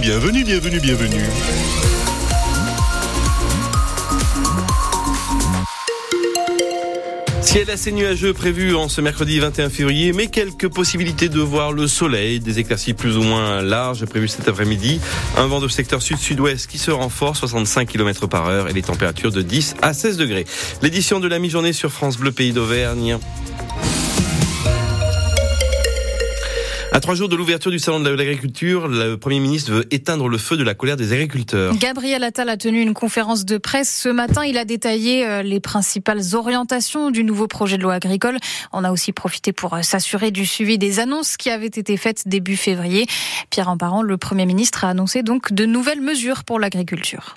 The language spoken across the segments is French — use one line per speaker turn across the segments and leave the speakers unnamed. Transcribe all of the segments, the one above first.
Bienvenue, bienvenue, bienvenue. Ciel assez nuageux prévu en ce mercredi 21 février, mais quelques possibilités de voir le soleil, des éclaircies plus ou moins larges prévues cet après-midi. Un vent de secteur sud-sud-ouest qui se renforce, 65 km par heure et les températures de 10 à 16 degrés. L'édition de la mi-journée sur France Bleu Pays d'Auvergne. Trois jours de l'ouverture du salon de l'agriculture, le Premier ministre veut éteindre le feu de la colère des agriculteurs.
Gabriel Attal a tenu une conférence de presse ce matin. Il a détaillé euh, les principales orientations du nouveau projet de loi agricole. On a aussi profité pour euh, s'assurer du suivi des annonces qui avaient été faites début février. Pierre Emparent, le Premier ministre, a annoncé donc de nouvelles mesures pour l'agriculture.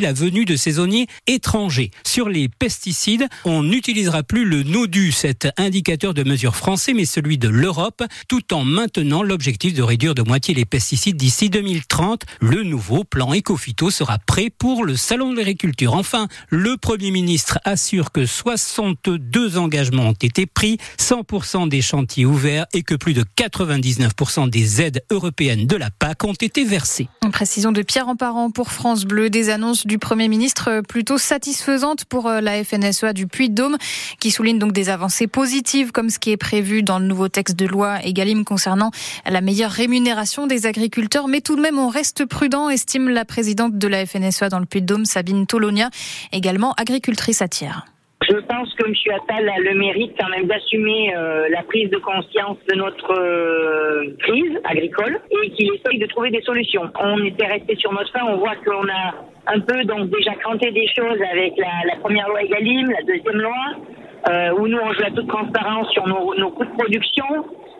la venue de saisonniers étrangers. Sur les pesticides, on n'utilisera plus le NODU, cet indicateur de mesure français, mais celui de l'Europe, tout en maintenant l'objectif de réduire de moitié les pesticides d'ici 2030. Le nouveau plan Ecofito sera prêt pour le Salon de l'agriculture. Enfin, le Premier ministre assure que 62 engagements ont été pris, 100% des chantiers ouverts et que plus de 99% des aides européennes de la PAC ont été versées.
Une précision de Pierre Emparent pour France Bleu, des annonces du Premier ministre plutôt satisfaisante pour euh, la FNSEA du Puy-de-Dôme, qui souligne donc des avancées positives comme ce qui est prévu dans le nouveau texte de loi Egalim concernant la meilleure rémunération des agriculteurs. Mais tout de même, on reste prudent, estime la présidente de la FNSEA dans le Puy-de-Dôme, Sabine Tolonia, également agricultrice à Thiers.
Je pense que M. Attal a le mérite quand même d'assumer euh, la prise de conscience de notre euh, crise agricole et qu'il essaye de trouver des solutions. On était resté sur notre fin, on voit qu'on a un peu donc déjà cranté des choses avec la, première loi Egalim, la deuxième loi, euh, où nous on joue à toute transparence sur nos, nos coûts de production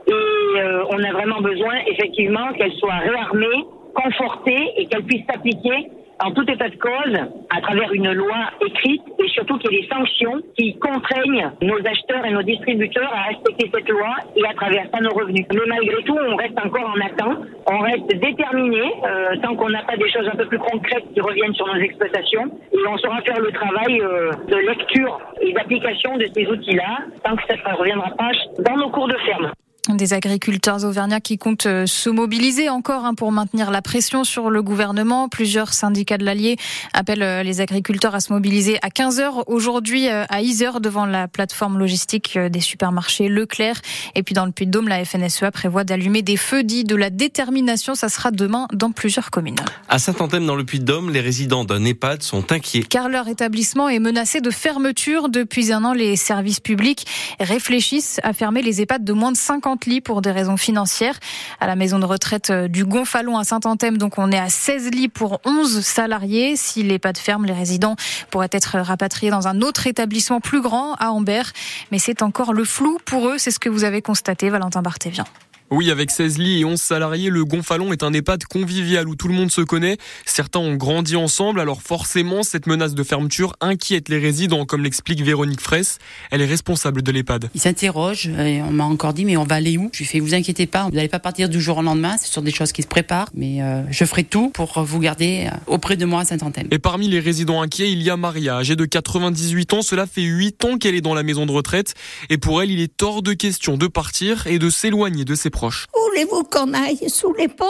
et on a vraiment besoin effectivement qu'elle soit réarmée, confortée et qu'elle puisse s'appliquer en tout état de cause, à travers une loi écrite et surtout qu'il y ait des sanctions qui contraignent nos acheteurs et nos distributeurs à respecter cette loi et à travers ça nos revenus. Mais malgré tout, on reste encore en attente, on reste déterminé euh, tant qu'on n'a pas des choses un peu plus concrètes qui reviennent sur nos exploitations et on saura faire le travail euh, de lecture et d'application de ces outils-là tant que ça ne reviendra pas dans nos cours de ferme.
Des agriculteurs auvergnats qui comptent euh, se mobiliser encore hein, pour maintenir la pression sur le gouvernement. Plusieurs syndicats de l'Allier appellent euh, les agriculteurs à se mobiliser à 15h aujourd'hui euh, à Isère devant la plateforme logistique des supermarchés Leclerc. Et puis dans le Puy-de-Dôme, la FNSEA prévoit d'allumer des feux dits de la détermination. Ça sera demain dans plusieurs communes.
À Saint-Anthème dans le Puy-de-Dôme, les résidents d'un EHPAD sont inquiets.
Car leur établissement est menacé de fermeture. Depuis un an, les services publics réfléchissent à fermer les EHPAD de moins de 50 lits pour des raisons financières. À la maison de retraite euh, du Gonfalon à Saint-Anthème, donc on est à 16 lits pour 11 salariés. Si les pas de ferme, les résidents pourraient être rapatriés dans un autre établissement plus grand à Ambert. Mais c'est encore le flou pour eux. C'est ce que vous avez constaté, Valentin Barthévian.
Oui, avec 16 lits et 11 salariés, le Gonfalon est un EHPAD convivial où tout le monde se connaît. Certains ont grandi ensemble, alors forcément, cette menace de fermeture inquiète les résidents, comme l'explique Véronique Fraisse. Elle est responsable de l'EHPAD.
Ils s'interrogent et on m'a encore dit, mais on va aller où? Je lui fais, vous inquiétez pas, vous n'allez pas partir du jour au lendemain, c'est sur des choses qui se préparent, mais euh, je ferai tout pour vous garder euh, auprès de moi à Saint-Anthème.
Et parmi les résidents inquiets, il y a Maria, âgée de 98 ans. Cela fait 8 ans qu'elle est dans la maison de retraite. Et pour elle, il est hors de question de partir et de s'éloigner de ses
Voulez-vous qu'on aille sous les ponts?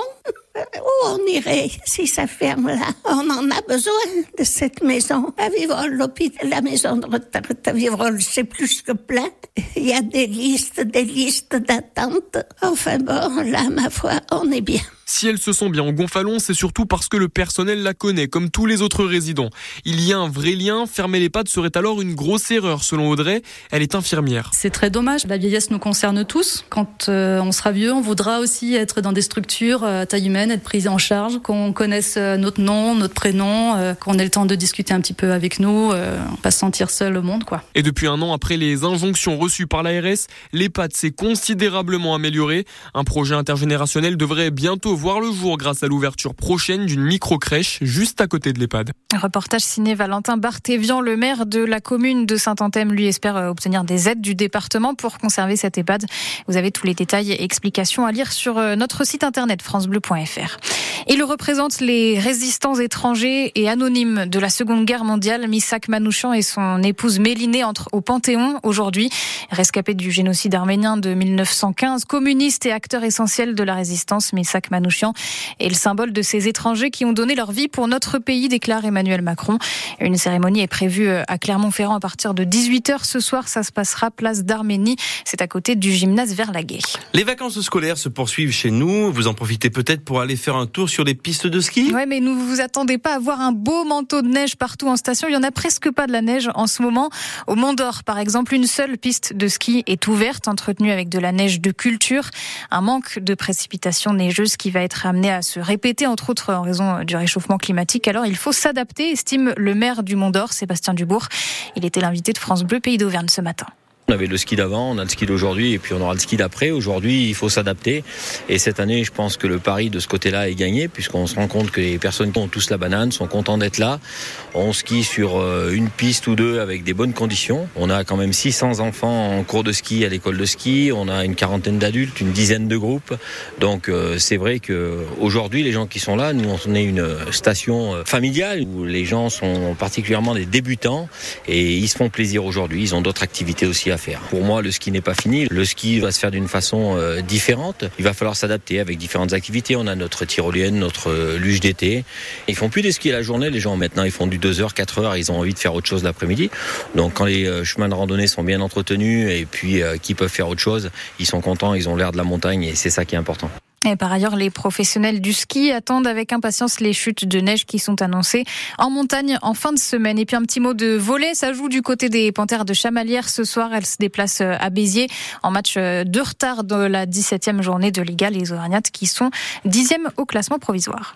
Où on irait si ça ferme là? On en a besoin de cette maison. À Vivrol, l'hôpital, la maison de retraite à c'est plus que plein. Il y a des listes, des listes d'attente. Enfin bon, là, ma foi, on est bien.
Si elle se sent bien en Gonfalon, c'est surtout parce que le personnel la connaît, comme tous les autres résidents. Il y a un vrai lien, fermer les pattes serait alors une grosse erreur, selon Audrey. Elle est infirmière.
C'est très dommage, la vieillesse nous concerne tous. Quand euh, on sera vieux, on voudra aussi être dans des structures euh, à taille humaine, être pris en charge, qu'on connaisse euh, notre nom, notre prénom, qu'on ait le temps de discuter un petit peu avec nous, pas se sentir seul au monde. quoi.
Et depuis un an, après les injonctions reçues par l'ARS, l'EHPAD s'est considérablement amélioré. Un projet intergénérationnel devrait bientôt voir le jour grâce à l'ouverture prochaine d'une micro-crèche juste à côté de l'EHPAD.
Reportage signé Valentin Barthévian, le maire de la commune de Saint-Anthème, lui espère euh, obtenir des aides du département pour conserver cette EHPAD. Vous avez tous les détails et explications à lire sur euh, notre site internet francebleu.fr. Il représente les résistants étrangers et anonymes de la Seconde Guerre mondiale. Misak Manouchian et son épouse Mélinée entrent au Panthéon aujourd'hui. Rescapé du génocide arménien de 1915, communiste et acteur essentiel de la résistance, Misak Manouchian est le symbole de ces étrangers qui ont donné leur vie pour notre pays, déclare Emmanuel Macron. Une cérémonie est prévue à Clermont-Ferrand à partir de 18h ce soir. Ça se passera place d'Arménie. C'est à côté du gymnase Verlaguet.
Les vacances scolaires se poursuivent chez nous. Vous en profitez peut-être pour aller faire un tour sur les pistes de ski?
Ouais, mais ne vous attendez pas à voir un beau manteau de neige partout en station. Il y en a presque pas de la neige en ce moment. Au Mont d'Or, par exemple, une seule piste de ski est ouverte, entretenue avec de la neige de culture. Un manque de précipitations neigeuses qui va être amené à se répéter, entre autres en raison du réchauffement climatique. Alors il faut s'adapter, estime le maire du Mont d'Or, Sébastien Dubourg. Il était l'invité de France Bleu Pays d'Auvergne ce matin.
On avait le ski d'avant, on a le ski d'aujourd'hui et puis on aura le ski d'après. Aujourd'hui, il faut s'adapter. Et cette année, je pense que le pari de ce côté-là est gagné puisqu'on se rend compte que les personnes qui ont tous la banane sont contents d'être là. On skie sur euh, une piste ou deux avec des bonnes conditions. On a quand même 600 enfants en cours de ski à l'école de ski. On a une quarantaine d'adultes, une dizaine de groupes. Donc euh, c'est vrai que aujourd'hui, les gens qui sont là, nous on est une station euh, familiale où les gens sont particulièrement des débutants et ils se font plaisir aujourd'hui. Ils ont d'autres activités aussi à Pour moi, le ski n'est pas fini. Le ski va se faire d'une façon euh, différente. Il va falloir s'adapter avec différentes activités. On a notre tyrolienne, notre euh, luge d'été. Ils font plus des skis à la journée, les gens. Maintenant, ils font du 2 heures, 4 heures. Ils ont envie de faire autre chose l'après-midi. Donc, quand les euh, chemins de randonnée sont bien entretenus et puis qui peuvent faire autre chose, ils sont contents, ils ont l'air de la montagne et c'est ça qui est important.
Et par ailleurs, les professionnels du ski attendent avec impatience les chutes de neige qui sont annoncées en montagne en fin de semaine. Et puis un petit mot de volet, ça joue du côté des Panthères de Chamalières. Ce soir, elles se déplacent à Béziers en match de retard de la 17e journée de Liga. Les Auvergnates qui sont 10e au classement provisoire.